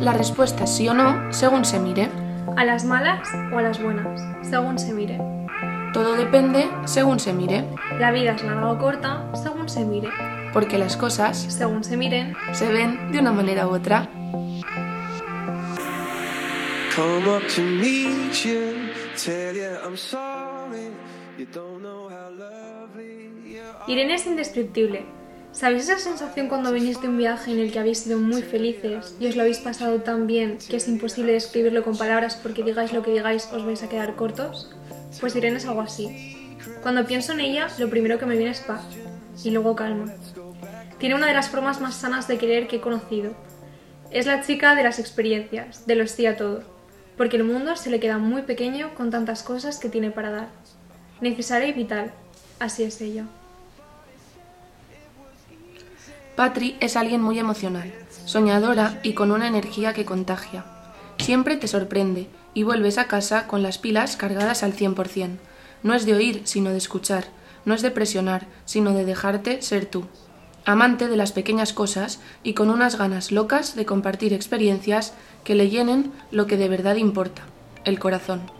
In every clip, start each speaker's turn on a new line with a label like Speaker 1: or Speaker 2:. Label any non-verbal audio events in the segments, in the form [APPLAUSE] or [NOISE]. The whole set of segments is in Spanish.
Speaker 1: La respuesta es sí o no según se mire.
Speaker 2: ¿A las malas o a las buenas? Según se mire.
Speaker 1: Todo depende según se mire,
Speaker 2: La vida es larga o corta según se mire.
Speaker 1: porque las cosas
Speaker 2: Según se miren,
Speaker 1: se ven de una manera u otra.
Speaker 3: Come up to meet you, tell you I'm sorry. You don't know how lovely you are.
Speaker 2: Irene es indescriptible. ¿Sabéis esa sensación cuando venís de un viaje en el que habéis sido muy felices y os lo habéis pasado tan bien que es imposible describirlo con palabras porque digáis lo que digáis os vais a quedar cortos? Pues Irene es algo así. Cuando pienso en ella, lo primero que me viene es paz y luego calma. Tiene una de las formas más sanas de querer que he conocido. Es la chica de las experiencias, de lo sí a todo, porque el mundo se le queda muy pequeño con tantas cosas que tiene para dar. Necesaria y vital, así es ella.
Speaker 1: Patri es alguien muy emocional, soñadora y con una energía que contagia. Siempre te sorprende y vuelves a casa con las pilas cargadas al 100%. No es de oír, sino de escuchar. No es de presionar, sino de dejarte ser tú. Amante de las pequeñas cosas y con unas ganas locas de compartir experiencias que le llenen lo que de verdad importa, el corazón.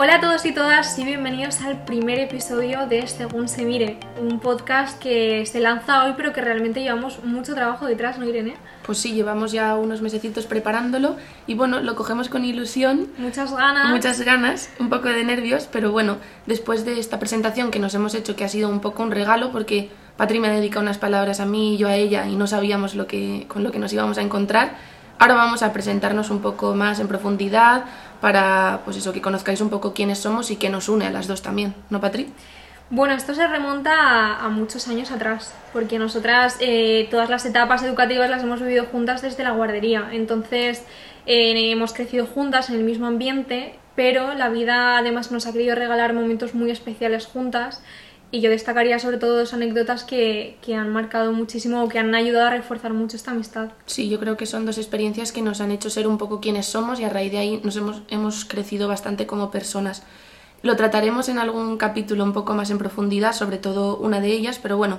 Speaker 2: Hola a todos y todas y bienvenidos al primer episodio de Según se mire, un podcast que se lanza hoy pero que realmente llevamos mucho trabajo detrás, ¿no Irene?
Speaker 1: Pues sí, llevamos ya unos mesecitos preparándolo y bueno, lo cogemos con ilusión
Speaker 2: Muchas ganas.
Speaker 1: muchas ganas, un poco de nervios, pero bueno, después de esta presentación que nos hemos hecho, que ha sido un poco un regalo, porque Patri me ha dedicado unas palabras a mí y yo a ella y no sabíamos lo que, con lo que nos íbamos a encontrar, ahora vamos a presentarnos un poco más en profundidad para, pues eso, que conozcáis un poco quiénes somos y qué nos une a las dos también, ¿no, Patri?
Speaker 2: Bueno, esto se remonta a, muchos años atrás, porque nosotras eh, todas las etapas educativas las hemos vivido juntas desde la guardería, entonces eh, hemos crecido juntas en el mismo ambiente, pero la vida además nos ha querido regalar momentos muy especiales juntas y yo destacaría sobre todo dos anécdotas que, que han marcado muchísimo o que han ayudado a reforzar mucho esta amistad.
Speaker 1: Sí, yo creo que son dos experiencias que nos han hecho ser un poco quienes somos y a raíz de ahí nos hemos, hemos crecido bastante como personas. Lo trataremos en algún capítulo un poco más en profundidad, sobre todo una de ellas, pero bueno,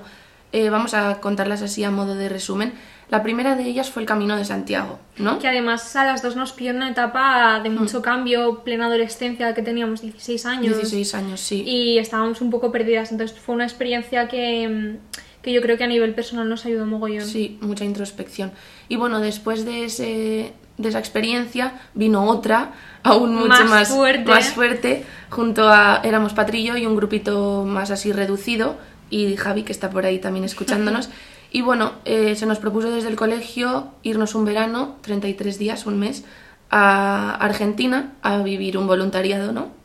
Speaker 1: eh, vamos a contarlas así a modo de resumen. La primera de ellas fue el Camino de Santiago, ¿no?
Speaker 2: Que además a las dos nos en una etapa de mucho cambio, plena adolescencia, que teníamos 16 años.
Speaker 1: 16 años, sí.
Speaker 2: y estábamos un poco perdidas. Entonces fue una experiencia que, mm, que yo creo que a nivel personal nos ayudó mogollón.
Speaker 1: Sí, mucha introspección. Y bueno, después de, ese, de esa experiencia vino otra, aún mucho
Speaker 2: Más
Speaker 1: más,
Speaker 2: fuerte.
Speaker 1: más fuerte, junto a, éramos Patrillo y un grupito más así reducido, y Javi, que está por ahí también escuchándonos. y bueno, eh, se nos propuso desde el colegio irnos un verano, 33 días, un mes, a Argentina a vivir un voluntariado, ¿no?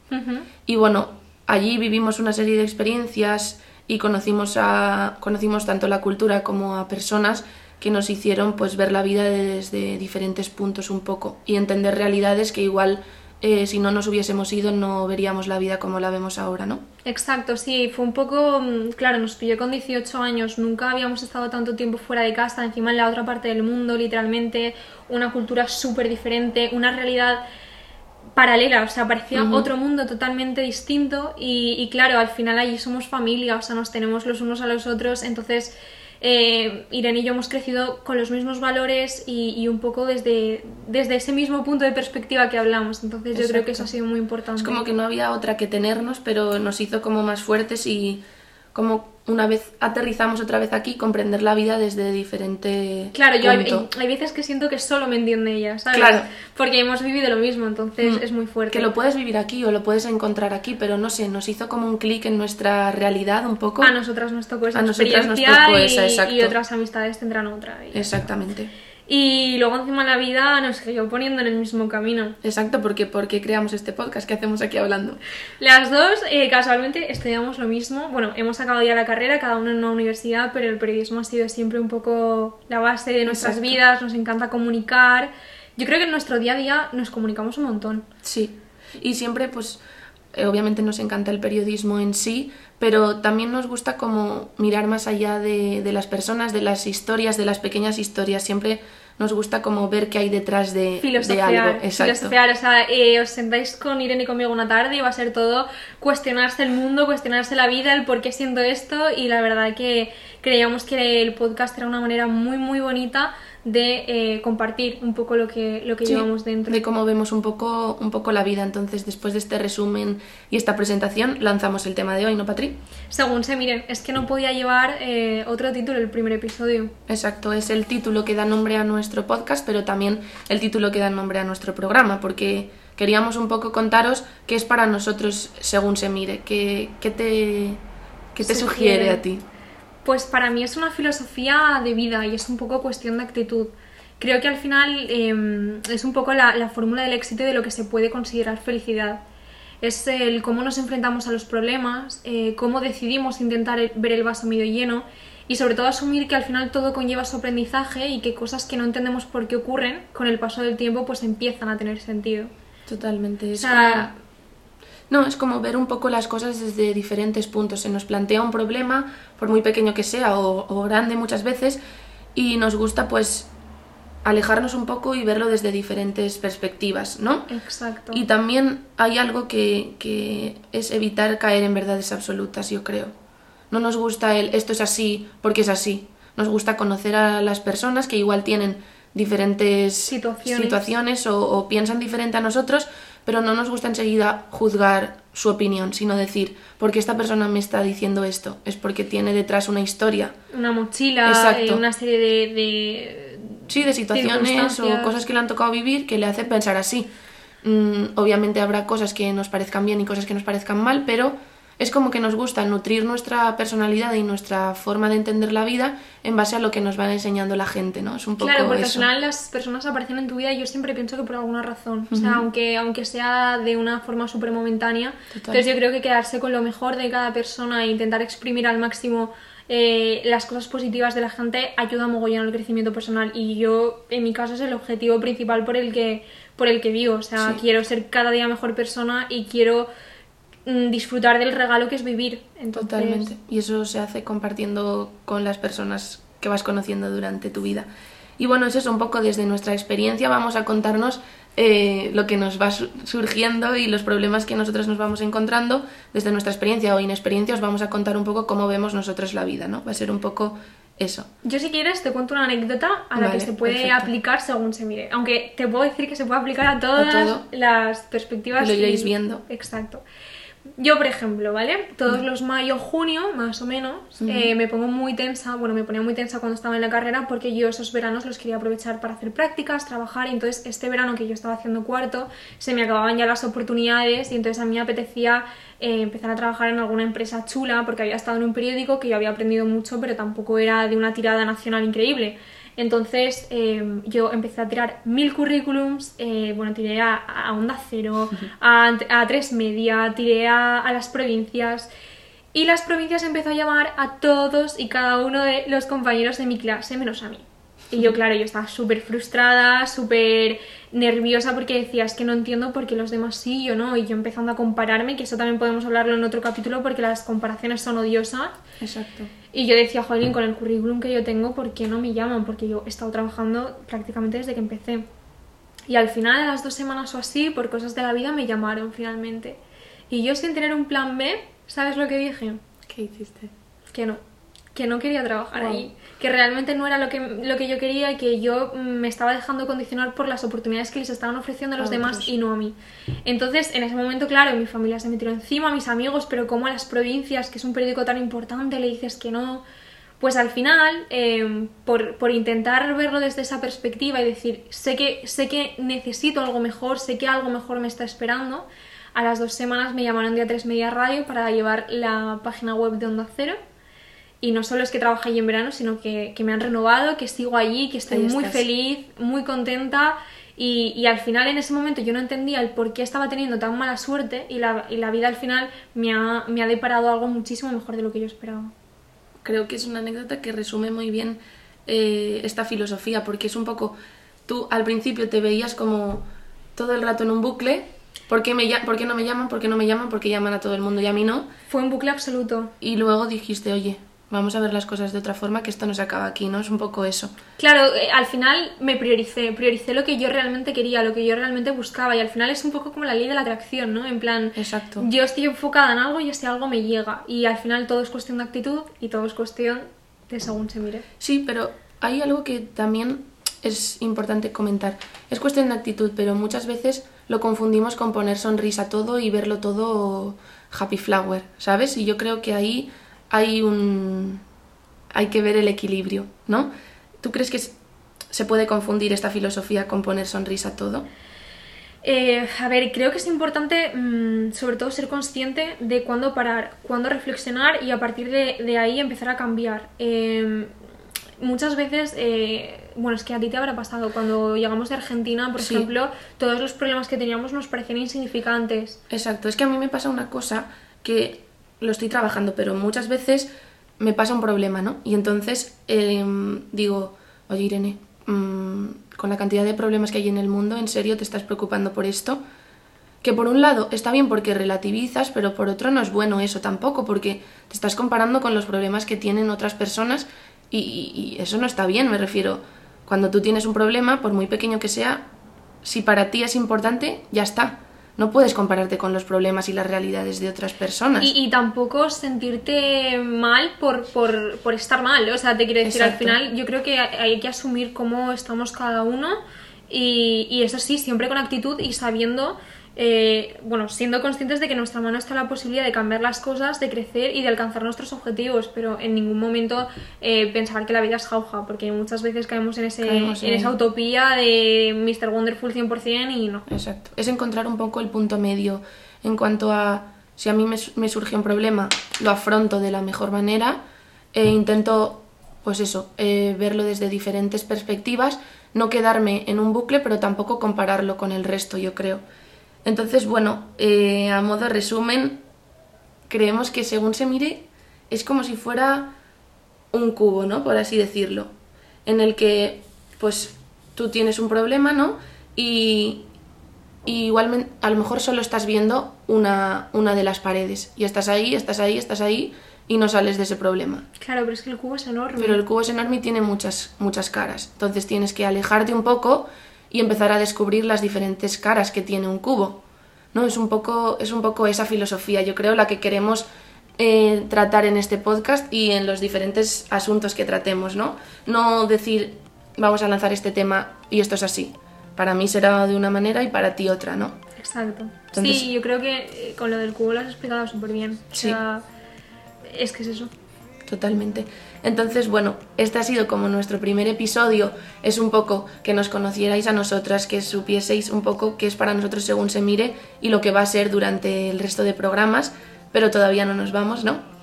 Speaker 1: Y bueno, allí vivimos una serie de experiencias y conocimos, a, conocimos tanto la cultura como a personas que nos hicieron pues ver la vida desde diferentes puntos un poco y entender realidades que igual eh, si no nos hubiésemos ido no veríamos la vida como la vemos ahora, ¿no?
Speaker 2: Exacto, sí, fue un poco, mm, claro, nos pilló con 18 años, nunca habíamos estado tanto tiempo fuera de casa, encima en la otra parte del mundo, literalmente, una cultura súper diferente, una realidad paralela, o sea, parecía otro mundo totalmente distinto y, y claro, al final allí somos familia, o sea, nos tenemos los unos a los otros, entonces eh, Irene y yo hemos crecido con los mismos valores y, y un poco desde, desde ese mismo punto de perspectiva que hablamos, entonces yo creo que eso ha sido muy importante.
Speaker 1: Es como que no había otra que tenernos, pero nos hizo como más fuertes y como una vez aterrizamos otra vez aquí, comprender la vida desde diferente
Speaker 2: Claro, yo hay, veces que siento que solo me entiende ella, ¿sabes?
Speaker 1: Claro.
Speaker 2: Porque hemos vivido lo mismo, entonces
Speaker 1: Mm.
Speaker 2: es muy fuerte.
Speaker 1: Que lo puedes vivir aquí o lo puedes encontrar aquí, pero no sé, nos hizo como un clic en nuestra realidad un poco.
Speaker 2: A nosotras nos tocó esa
Speaker 1: A nosotras nos
Speaker 2: experiencia
Speaker 1: tocó
Speaker 2: y,
Speaker 1: esa, exacto.
Speaker 2: y otras amistades tendrán otra.
Speaker 1: Exactamente.
Speaker 2: Y luego encima la vida nos siguió poniendo en el mismo camino.
Speaker 1: Exacto, porque porque creamos este podcast que hacemos aquí hablando.
Speaker 2: Las dos eh, casualmente estudiamos lo mismo. Bueno, hemos acabado ya la carrera, cada uno en una universidad, pero el periodismo ha sido siempre un poco la base de nuestras
Speaker 1: Exacto.
Speaker 2: vidas, nos encanta comunicar. Yo creo que en nuestro día a día nos comunicamos un montón.
Speaker 1: Sí. Y siempre, pues, obviamente nos encanta el periodismo en sí, pero también nos gusta como mirar más allá de, de las personas, de las historias, de las pequeñas historias. Siempre nos gusta como ver qué hay detrás de, de algo. Exacto.
Speaker 2: filosofiar, o sea, eh, os sentáis con Irene y conmigo una tarde y va a ser todo cuestionarse el mundo, cuestionarse la vida, el por qué siento esto y la verdad que creíamos que el podcast era una manera muy muy bonita de eh, compartir un poco lo que, lo que
Speaker 1: Sí,
Speaker 2: llevamos dentro.
Speaker 1: de cómo vemos un poco, un poco la vida. Entonces, después de este resumen y esta presentación, lanzamos el tema de hoy, ¿no, Patri?
Speaker 2: Según se miren, es que no podía llevar eh, otro título el primer episodio.
Speaker 1: Exacto, es el título que da nombre a nuestro podcast, pero también el título que da nombre a nuestro programa, porque queríamos un poco contaros qué es para nosotros según se mire, qué, qué te, qué te
Speaker 2: Sugiere.
Speaker 1: sugiere a ti.
Speaker 2: Pues para mí es una filosofía de vida y es un poco cuestión de actitud. Creo que al final eh, es un poco la, la fórmula del éxito y de lo que se puede considerar felicidad. Es el cómo nos enfrentamos a los problemas, eh, cómo decidimos intentar el- ver el vaso medio lleno y sobre todo asumir que al final todo conlleva su aprendizaje y que cosas que no entendemos por qué ocurren con el paso del tiempo pues empiezan a tener sentido.
Speaker 1: Totalmente.
Speaker 2: O sea,
Speaker 1: No, es como ver un poco las cosas desde diferentes puntos. Se nos plantea un problema, por muy pequeño que sea o, o grande muchas veces, y nos gusta pues alejarnos un poco y verlo desde diferentes perspectivas, ¿no?
Speaker 2: exacto.
Speaker 1: Y también hay algo que, que es evitar caer en verdades absolutas, yo creo. No nos gusta el esto es así porque es así. Nos gusta conocer a las personas que igual tienen diferentes
Speaker 2: Situaciones.
Speaker 1: situaciones o, o piensan diferente a nosotros, pero no nos gusta enseguida juzgar su opinión, sino decir, porque esta persona me está diciendo esto? Es porque tiene detrás una historia.
Speaker 2: Una mochila,
Speaker 1: Exacto.
Speaker 2: eh, una serie de- de
Speaker 1: Sí, de situaciones o cosas que le han tocado vivir que le hacen pensar así. Mm, obviamente habrá cosas que nos parezcan bien y cosas que nos parezcan mal, pero es como que nos gusta nutrir nuestra personalidad y nuestra forma de entender la vida en base a lo que nos va enseñando la gente, ¿no? Es un poco
Speaker 2: Claro, porque
Speaker 1: eso.
Speaker 2: al final las personas aparecen en tu vida y yo siempre pienso que por alguna razón. O sea, aunque, aunque sea de una forma súper momentánea.
Speaker 1: Total.
Speaker 2: Entonces yo creo que quedarse con lo mejor de cada persona e intentar exprimir al máximo eh, las cosas positivas de la gente ayuda mogollón al crecimiento personal. Y yo, en mi caso, es el objetivo principal por el que, por el que vivo. O sea,
Speaker 1: Sí.
Speaker 2: quiero ser cada día mejor persona y quiero disfrutar del regalo que es vivir. Entonces,
Speaker 1: Totalmente. Y eso se hace compartiendo con las personas que vas conociendo durante tu vida. Y bueno, es eso, un poco desde nuestra experiencia vamos a contarnos eh, lo que nos va su- surgiendo y los problemas que nosotros nos vamos encontrando. Desde nuestra experiencia o inexperiencia os vamos a contar un poco cómo vemos nosotros la vida, ¿no? Va a ser un poco eso.
Speaker 2: Yo si quieres te cuento una anécdota a la
Speaker 1: Vale,
Speaker 2: que se puede
Speaker 1: perfecto.
Speaker 2: aplicar según se mire. Aunque te puedo decir que se puede aplicar a todas las perspectivas.
Speaker 1: Lo iréis
Speaker 2: y-
Speaker 1: viendo.
Speaker 2: Exacto. Yo, por ejemplo, ¿vale? Todos los mayo, junio, más o menos, eh, me pongo muy tensa, bueno, me ponía muy tensa cuando estaba en la carrera porque yo esos veranos los quería aprovechar para hacer prácticas, trabajar, y entonces este verano que yo estaba haciendo cuarto, se me acababan ya las oportunidades y entonces a mí me apetecía eh, empezar a trabajar en alguna empresa chula porque había estado en un periódico que yo había aprendido mucho, pero tampoco era de una tirada nacional increíble. Entonces eh, yo empecé a tirar mil currículums, eh, bueno, tiré a, a Onda Cero, [LAUGHS] a, a Tres Media, tiré a, a las provincias y las provincias empezó a llamar a todos y cada uno de los compañeros de mi clase menos a mí. Y yo, [LAUGHS] claro, yo estaba súper frustrada, súper nerviosa porque decía, es que no entiendo por qué los demás sí, yo no. Y yo empezando a compararme, que eso también podemos hablarlo en otro capítulo porque las comparaciones son odiosas.
Speaker 1: Exacto.
Speaker 2: Y yo decía, Jolín, con el currículum que yo tengo, ¿por qué no me llaman? Porque yo he estado trabajando prácticamente desde que empecé. Y al final, a las dos semanas o así, por cosas de la vida, me llamaron finalmente. Y yo sin tener un plan B, ¿sabes lo que dije?
Speaker 1: ¿Qué hiciste?
Speaker 2: Que no, que no quería trabajar
Speaker 1: Wow.
Speaker 2: allí, que realmente no era lo que, lo que yo quería y que yo mm, me estaba dejando condicionar por las oportunidades que les estaban ofreciendo a los
Speaker 1: A
Speaker 2: demás y no a mí. Entonces, en ese momento, claro, mi familia se me tiró encima, mis amigos, pero como a las provincias, que es un periódico tan importante, le dices que no. Pues al final, eh, por, por intentar verlo desde esa perspectiva y decir, sé que, sé que necesito algo mejor, sé que algo mejor me está esperando, a las dos semanas me llamaron de A3 Media Radio para llevar la página web de Onda Cero. Y no solo es que trabajo allí en verano, sino que, que me han renovado, que sigo allí, que estoy
Speaker 1: Ahí
Speaker 2: muy
Speaker 1: estás.
Speaker 2: feliz, muy contenta. Y, y al final en ese momento yo no entendía el por qué estaba teniendo tan mala suerte y la, y la vida al final me ha, me ha deparado algo muchísimo mejor de lo que yo esperaba.
Speaker 1: Creo que es una anécdota que resume muy bien eh, esta filosofía, porque es un poco, tú al principio te veías como todo el rato en un bucle, ¿por qué, me, por qué no me llaman? ¿Por qué no me llaman? ¿Por qué llaman a todo el mundo y a mí no?
Speaker 2: Fue un bucle absoluto.
Speaker 1: Y luego dijiste, oye, vamos a ver las cosas de otra forma, que esto no se acaba aquí, ¿no? Es un poco eso.
Speaker 2: Claro, eh, al final me prioricé, prioricé lo que yo realmente quería, lo que yo realmente buscaba y al final es un poco como la ley de la atracción, ¿no? En plan,
Speaker 1: Exacto.
Speaker 2: yo estoy enfocada en algo y ese algo me llega y al final todo es cuestión de actitud y todo es cuestión de según se mire.
Speaker 1: Sí, pero hay algo que también es importante comentar. Es cuestión de actitud, pero muchas veces lo confundimos con poner sonrisa a todo y verlo todo happy flower, ¿sabes? Y yo creo que ahí hay un... hay que ver el equilibrio, ¿no? ¿Tú crees que se puede confundir esta filosofía con poner sonrisa a todo?
Speaker 2: Eh, a ver, creo que es importante mm, sobre todo ser consciente de cuándo parar, cuándo reflexionar y a partir de, de ahí empezar a cambiar. Eh, muchas veces, eh, bueno, es que a ti te habrá pasado, cuando llegamos de Argentina, por
Speaker 1: Sí.
Speaker 2: ejemplo, todos los problemas que teníamos nos parecían insignificantes.
Speaker 1: Exacto, es que a mí me pasa una cosa que lo estoy trabajando, pero muchas veces me pasa un problema, ¿no? Y entonces em, digo, oye Irene, mm, con la cantidad de problemas que hay en el mundo, ¿en serio te estás preocupando por esto? Que por un lado está bien porque relativizas, pero por otro no es bueno eso tampoco, porque te estás comparando con los problemas que tienen otras personas y- y eso no está bien, me refiero. Cuando tú tienes un problema, por muy pequeño que sea, si para ti es importante, ya está. No puedes compararte con los problemas y las realidades de otras personas.
Speaker 2: Y, y tampoco sentirte mal por, por, por estar mal. O sea, te quiero decir,
Speaker 1: Exacto.
Speaker 2: al final yo creo que hay que asumir cómo estamos cada uno y, y eso sí, siempre con actitud y sabiendo, eh, bueno, siendo conscientes de que en nuestra mano está la posibilidad de cambiar las cosas, de crecer y de alcanzar nuestros objetivos, pero en ningún momento eh, pensar que la vida es jauja, porque muchas veces caemos en, ese,
Speaker 1: Caemos
Speaker 2: en
Speaker 1: en-
Speaker 2: esa utopía de Mr. Wonderful 100% y no.
Speaker 1: Exacto. Es encontrar un poco el punto medio en cuanto a si a mí me, me surge un problema, lo afronto de la mejor manera e intento, pues eso, eh, verlo desde diferentes perspectivas, no quedarme en un bucle, pero tampoco compararlo con el resto, yo creo. Entonces, bueno, eh, a modo de resumen, creemos que según se mire es como si fuera un cubo, ¿no? Por así decirlo, en el que pues tú tienes un problema, ¿no? Y, y igualmente a lo mejor solo estás viendo una, una de las paredes y estás ahí, estás ahí, estás ahí y no sales de ese problema.
Speaker 2: Claro, pero es que el cubo es enorme.
Speaker 1: Pero el cubo es enorme y tiene muchas, muchas caras. Entonces tienes que alejarte un poco y empezar a descubrir las diferentes caras que tiene un cubo. ¿No? Es un poco, es un poco esa filosofía, yo creo, la que queremos eh, tratar en este podcast y en los diferentes asuntos que tratemos, ¿no? No decir, vamos a lanzar este tema y esto es así. Para mí será de una manera y para ti otra, ¿no?
Speaker 2: Exacto.
Speaker 1: Entonces-
Speaker 2: sí, yo creo que eh, con lo del cubo lo has explicado súper bien. O
Speaker 1: Sí.
Speaker 2: es que es eso.
Speaker 1: Totalmente. Entonces, bueno, este ha sido como nuestro primer episodio. Es un poco que nos conocierais a nosotras, que supieseis un poco qué es para nosotros según se mire y lo que va a ser durante el resto de programas, pero todavía no nos vamos, ¿no?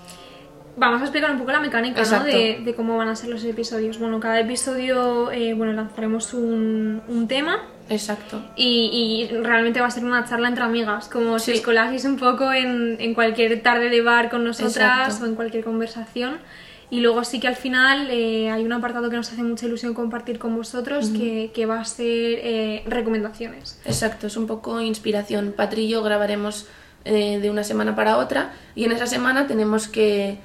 Speaker 2: Vamos a explicar un poco la mecánica ¿no? De, de cómo van a ser los episodios. Bueno, cada episodio eh, bueno, lanzaremos un, un tema
Speaker 1: Exacto.
Speaker 2: y, y realmente va a ser una charla entre amigas, como si
Speaker 1: Sí.
Speaker 2: os colaseis un poco en, en cualquier tarde de bar con nosotras
Speaker 1: Exacto.
Speaker 2: o en cualquier conversación. Y luego sí que al final eh, hay un apartado que nos hace mucha ilusión compartir con vosotros, que, que va a ser eh, recomendaciones.
Speaker 1: Exacto, es un poco inspiración. Patri y yo grabaremos eh, de una semana para otra y en esa semana tenemos que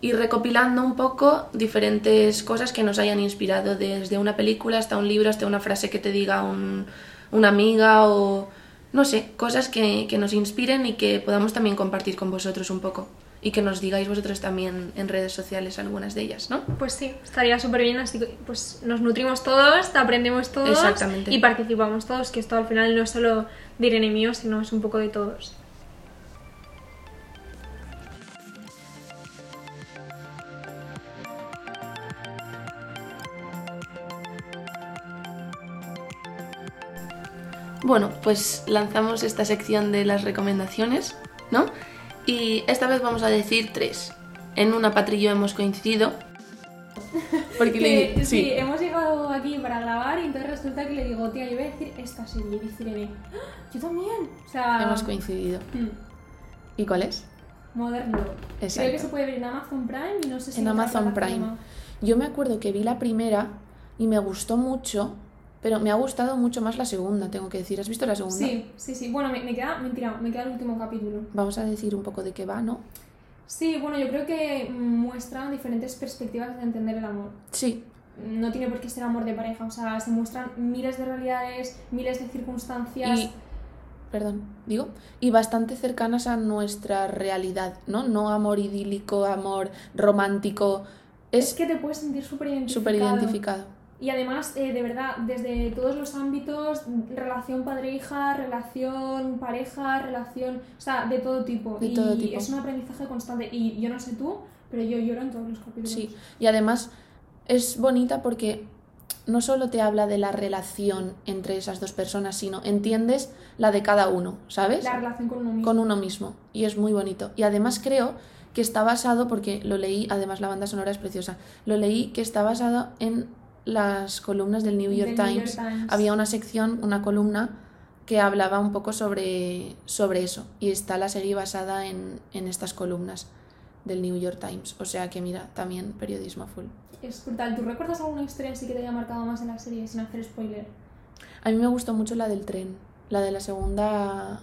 Speaker 1: ir recopilando un poco diferentes cosas que nos hayan inspirado, desde una película hasta un libro, hasta una frase que te diga un- una amiga o no sé, cosas que, que nos inspiren y que podamos también compartir con vosotros un poco y que nos digáis vosotros también en redes sociales algunas de ellas, ¿no?
Speaker 2: Pues sí, estaría súper bien, así que pues nos nutrimos todos, aprendemos todos
Speaker 1: Exactamente.
Speaker 2: y participamos todos, que esto al final no es solo de Irene y mío, sino es un poco de todos.
Speaker 1: Bueno, pues lanzamos esta sección de las recomendaciones, ¿no? Y esta vez vamos a decir tres. En una Patri y yo hemos coincidido. [LAUGHS] Porque
Speaker 4: Que,
Speaker 1: le-
Speaker 4: sí. hemos llegado aquí para grabar y entonces resulta que le digo, tía, yo voy a decir esta serie. Y dice Irene, "¡Ah! yo también. O sea,
Speaker 1: hemos coincidido.
Speaker 4: hmm,
Speaker 1: ¿Y cuál es?
Speaker 4: Modern Love. Creo
Speaker 1: Exacto.
Speaker 4: que se puede ver en Amazon Prime y no sé si
Speaker 1: En Amazon Prime. Yo me acuerdo que vi la primera y me gustó mucho, pero me ha gustado mucho más la segunda, tengo que decir. ¿Has visto la segunda?
Speaker 4: Sí, sí, sí. Bueno, me, me queda, mentira, me queda el último capítulo.
Speaker 1: Vamos a decir un poco de qué va, ¿no?
Speaker 2: Sí, bueno, yo creo que muestran diferentes perspectivas de entender el amor.
Speaker 1: Sí,
Speaker 2: No tiene por qué ser amor de pareja, o sea, se muestran miles de realidades, miles de circunstancias.
Speaker 1: y perdón, digo, y bastante cercanas a nuestra realidad, ¿no? No amor idílico, amor romántico,
Speaker 2: Es
Speaker 1: es
Speaker 2: que te puedes sentir súper identificado.
Speaker 1: súper identificado.
Speaker 2: Y además, eh, de verdad, desde todos los ámbitos, relación padre-hija, relación pareja, relación, o sea, de todo tipo.
Speaker 1: De
Speaker 2: y
Speaker 1: todo tipo.
Speaker 2: es un aprendizaje constante. Y yo no sé tú, pero yo lloro en todos los capítulos.
Speaker 1: Sí, y además es bonita porque no solo te habla de la relación entre esas dos personas, sino entiendes la de cada uno, ¿sabes?
Speaker 2: La relación con uno mismo.
Speaker 1: Con uno mismo. Y es muy bonito. Y además creo que está basado, porque lo leí, además la banda sonora es preciosa, lo leí que está basado en las columnas del New York,
Speaker 2: Del New York
Speaker 1: Times. Había una sección, una columna que hablaba un poco sobre, sobre eso. Y está la serie basada en, en estas columnas del New York Times. O sea que mira, también periodismo full.
Speaker 2: Es brutal. ¿Tú recuerdas alguna historia así que te haya marcado más en la serie sin hacer spoiler?
Speaker 1: A mí me gustó mucho la del tren, la de la segunda,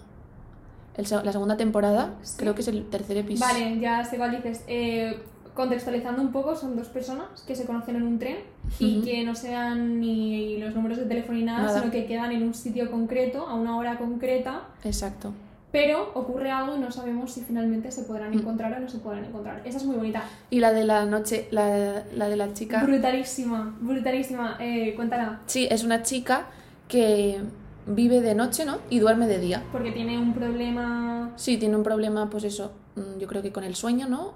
Speaker 1: el la segunda temporada,
Speaker 2: Sí.
Speaker 1: creo que es el tercer episodio.
Speaker 2: Vale, ya sé cuál dices. Eh, contextualizando un poco, son dos personas que se conocen en un tren y que no se dan ni los números de teléfono ni nada,
Speaker 1: Nada.
Speaker 2: sino que quedan en un sitio concreto, a una hora concreta,
Speaker 1: Exacto.
Speaker 2: pero ocurre algo y no sabemos si finalmente se podrán
Speaker 1: Mm.
Speaker 2: encontrar o no se podrán encontrar. Esa es muy bonita.
Speaker 1: Y la de la noche, la, la de la chica.
Speaker 2: Brutalísima, brutalísima. Eh, cuéntala.
Speaker 1: Sí, es una chica que vive de noche, ¿no? Y duerme de día.
Speaker 2: Porque tiene un problema.
Speaker 1: Sí, tiene un problema, pues eso, mm, yo creo que con el sueño, ¿no?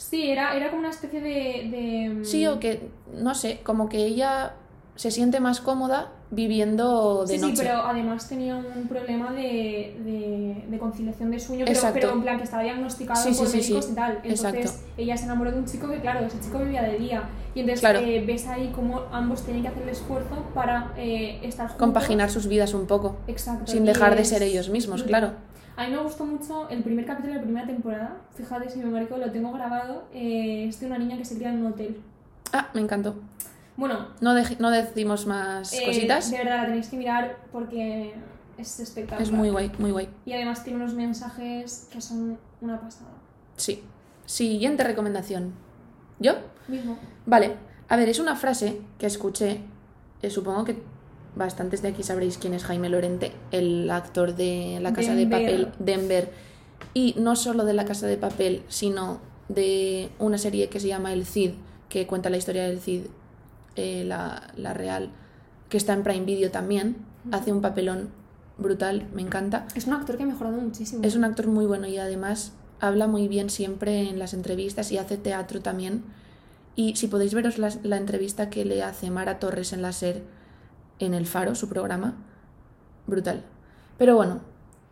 Speaker 2: Sí, era, era como una especie de. de-
Speaker 1: Sí, o que, no sé, como que ella se siente más cómoda viviendo de
Speaker 2: Sí, sí,
Speaker 1: noche.
Speaker 2: pero además tenía un problema de, de, de conciliación de sueño, pero,
Speaker 1: Exacto.
Speaker 2: pero en plan que estaba diagnosticado
Speaker 1: Sí, sí,
Speaker 2: por
Speaker 1: sí,
Speaker 2: médicos
Speaker 1: sí.
Speaker 2: y tal. Entonces
Speaker 1: Exacto.
Speaker 2: ella se enamoró de un chico que, claro, ese chico vivía de día. Y entonces
Speaker 1: Claro.
Speaker 2: eh, ves ahí cómo ambos tienen que hacer el esfuerzo para eh, estar juntos.
Speaker 1: Compaginar sus vidas un poco.
Speaker 2: Exacto.
Speaker 1: sin dejar de
Speaker 2: es
Speaker 1: ser ellos mismos,
Speaker 2: brutal.
Speaker 1: claro.
Speaker 2: A mí me gustó mucho el primer capítulo de la primera temporada. Fíjate si me marco, lo tengo grabado. eh, es de una niña que se cría en un hotel.
Speaker 1: Ah, me encantó.
Speaker 2: Bueno,
Speaker 1: No, decimos más
Speaker 2: eh,
Speaker 1: cositas.
Speaker 2: de verdad la tenéis que mirar porque es espectacular.
Speaker 1: Es muy guay, muy guay.
Speaker 2: Y además tiene unos mensajes que son una pasada.
Speaker 1: Sí. Siguiente recomendación. ¿Yo?
Speaker 2: Mismo.
Speaker 1: Vale. A ver, es una frase que escuché. eh, supongo que bastantes de aquí sabréis quién es Jaime Lorente, el actor de La Casa
Speaker 2: Denver.
Speaker 1: de Papel, Denver. Y no solo de La Casa de Papel, sino de una serie que se llama El Cid, que cuenta la historia del Cid, eh, la, la real, que está en Prime Video también. Hace un papelón brutal, me encanta.
Speaker 2: Es un actor que ha mejorado muchísimo.
Speaker 1: Es un actor muy bueno y además habla muy bien siempre en las entrevistas y hace teatro también. Y si podéis veros la, la entrevista que le hace Mara Torres en la SER en El Faro, su programa, brutal. Pero bueno,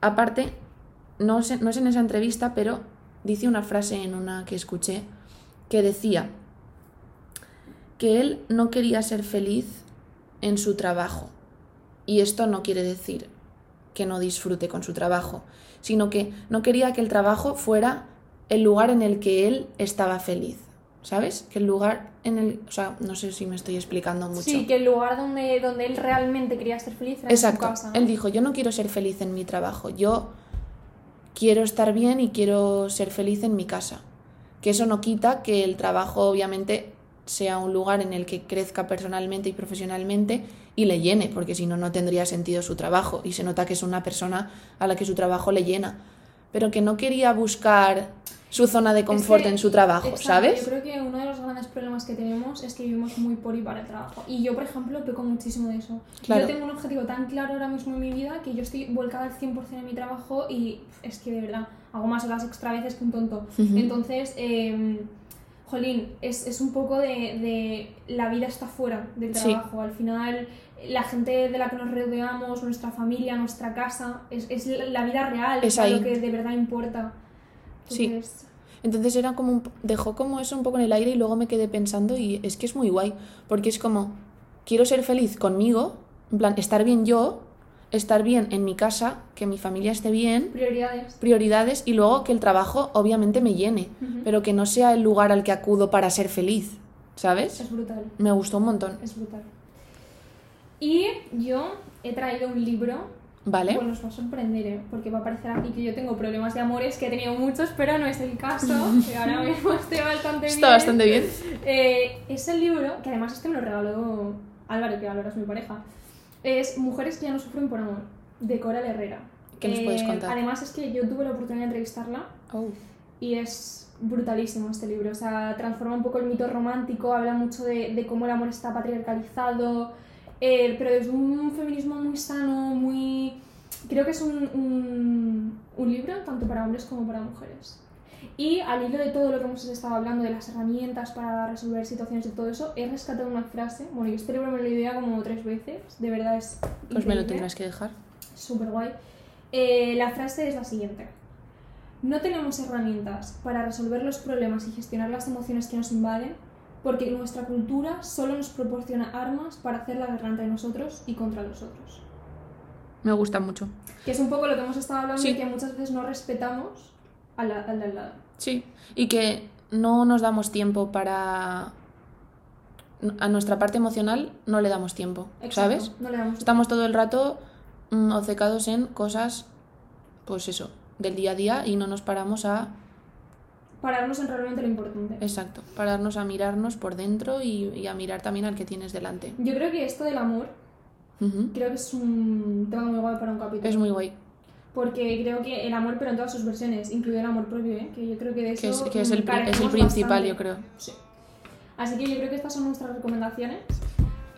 Speaker 1: aparte, no es, no es en esa entrevista, pero dice una frase en una que escuché que decía que él no quería ser feliz en su trabajo. Y esto no quiere decir que no disfrute con su trabajo, sino que no quería que el trabajo fuera el lugar en el que él estaba feliz. ¿Sabes? Que el lugar en el... O sea, no sé si me estoy explicando mucho.
Speaker 2: Sí, que el lugar donde, donde él realmente quería ser feliz era
Speaker 1: Exacto.
Speaker 2: en su casa.
Speaker 1: Él dijo, yo no quiero ser feliz en mi trabajo, yo quiero estar bien y quiero ser feliz en mi casa. Que eso no quita que el trabajo obviamente sea un lugar en el que crezca personalmente y profesionalmente y le llene, porque si no, no tendría sentido su trabajo. Y se nota que es una persona a la que su trabajo le llena. Pero que no quería buscar su zona de confort
Speaker 2: Es que-
Speaker 1: en su trabajo,
Speaker 2: exacto,
Speaker 1: ¿sabes?
Speaker 2: Yo creo que uno de los grandes problemas que tenemos es que vivimos muy por y para el trabajo. Y yo, por ejemplo, peco muchísimo de eso.
Speaker 1: Claro.
Speaker 2: Yo tengo un objetivo tan claro ahora mismo en mi vida que yo estoy volcada al 100% en mi trabajo y es que de verdad hago más horas extra veces que un tonto.
Speaker 1: Ujú.
Speaker 2: Entonces, eh, jolín, es, es un poco de, de la vida está fuera del
Speaker 1: Sí.
Speaker 2: trabajo. Al final, la gente de la que nos rodeamos, nuestra familia, nuestra casa, es, es la vida real,
Speaker 1: Es ahí.
Speaker 2: lo que de verdad importa.
Speaker 1: Sí.
Speaker 2: Entonces,
Speaker 1: Entonces era como un- dejó como eso un poco en el aire y luego me quedé pensando y es que es muy guay, porque es como quiero ser feliz conmigo, en plan estar bien yo, estar bien en mi casa, que mi familia esté bien,
Speaker 2: prioridades.
Speaker 1: prioridades y luego que el trabajo obviamente me llene, pero que no sea el lugar al que acudo para ser feliz, ¿sabes?
Speaker 2: Es brutal,
Speaker 1: Me gustó un montón.
Speaker 2: es brutal. Y yo he traído un libro
Speaker 1: Vale.
Speaker 2: Pues nos va a sorprender, ¿eh? porque va a parecer aquí que yo tengo problemas de amores, que he tenido muchos, pero no es el caso, [LAUGHS] que ahora mismo estoy bastante bien.
Speaker 1: Está bastante bien.
Speaker 2: Eh, es el libro, que además este me lo regaló Álvaro, que ahora es mi pareja. Es Mujeres que ya no sufren por amor, de Coral Herrera.
Speaker 1: ¿Qué nos puedes
Speaker 2: Eh,
Speaker 1: contar?
Speaker 2: Además es que yo tuve la oportunidad de entrevistarla
Speaker 1: Oh.
Speaker 2: y es brutalísimo este libro. O sea, transforma un poco el mito romántico, habla mucho de, de cómo el amor está patriarcalizado, eh, pero desde un feminismo muy sano, muy... Creo que es un, un, un libro tanto para hombres como para mujeres. Y al hilo de todo lo que hemos estado hablando, de las herramientas para resolver situaciones y todo eso, he rescatado una frase. Bueno, yo este libro me lo ya como tres veces, de verdad es.
Speaker 1: Pues me lo
Speaker 2: increíble.
Speaker 1: tendrás que dejar.
Speaker 2: Súper guay. Eh, la frase es la siguiente. No tenemos herramientas para resolver los problemas y gestionar las emociones que nos invaden porque nuestra cultura solo nos proporciona armas para hacer la guerra entre nosotros y contra los otros.
Speaker 1: Me gusta mucho.
Speaker 2: Que es un poco lo que hemos estado hablando
Speaker 1: Sí.
Speaker 2: de que muchas veces no respetamos al, al de al lado.
Speaker 1: Sí. Y que no nos damos tiempo para... A nuestra parte emocional no le damos tiempo,
Speaker 2: Exacto,
Speaker 1: ¿sabes?
Speaker 2: No le damos
Speaker 1: Estamos todo el rato mm, obcecados en cosas, pues eso, del día a día y no nos paramos a,
Speaker 2: pararnos en realmente lo importante.
Speaker 1: exacto, pararnos a mirarnos por dentro y, y a mirar también al que tienes delante.
Speaker 2: Yo creo que esto del amor, creo que es un tema muy guay para un capítulo.
Speaker 1: Es muy guay.
Speaker 2: Porque creo que el amor, pero en todas sus versiones, incluido el amor propio, ¿eh? que yo creo que de eso
Speaker 1: Que es, que es el, es principal,
Speaker 2: bastante.
Speaker 1: yo creo.
Speaker 2: Sí. Así que yo creo que estas son nuestras recomendaciones.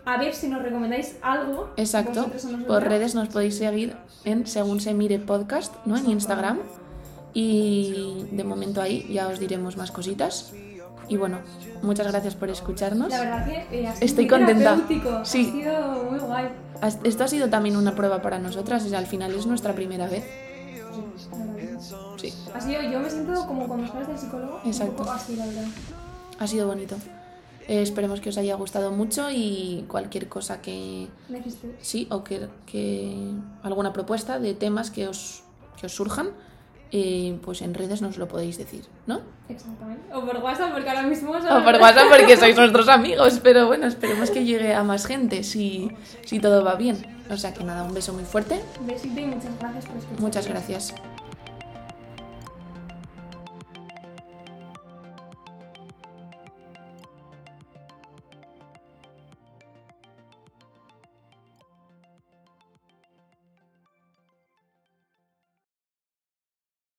Speaker 2: A ver si nos recomendáis algo.
Speaker 1: Exacto. Por redes nos podéis seguir en Según se mire podcast, ¿no? En Instagram. Y de momento ahí ya os diremos más cositas. Y bueno, muchas gracias por escucharnos.
Speaker 2: La verdad que eh, ha sido
Speaker 1: Estoy contenta. Sí.
Speaker 2: Ha sido muy guay.
Speaker 1: Esto ha sido también una prueba para nosotras, y al final es nuestra primera vez.
Speaker 2: Sí. Ha sido, yo me siento como cuando sales del psicólogo.
Speaker 1: Exacto.
Speaker 2: Un poco así, la verdad.
Speaker 1: ha sido bonito. Eh, esperemos que os haya gustado mucho y cualquier cosa que sí o que, que alguna propuesta de temas que os, que os surjan, eh, pues en redes nos lo podéis decir, ¿no?
Speaker 2: Exactamente. O por WhatsApp, porque ahora mismo.
Speaker 1: O por WhatsApp porque sois nuestros amigos, pero bueno, esperemos que llegue a más gente si, si todo va bien. O sea que nada, un beso muy fuerte.
Speaker 2: Besito y muchas gracias por escuchar.
Speaker 1: Muchas gracias.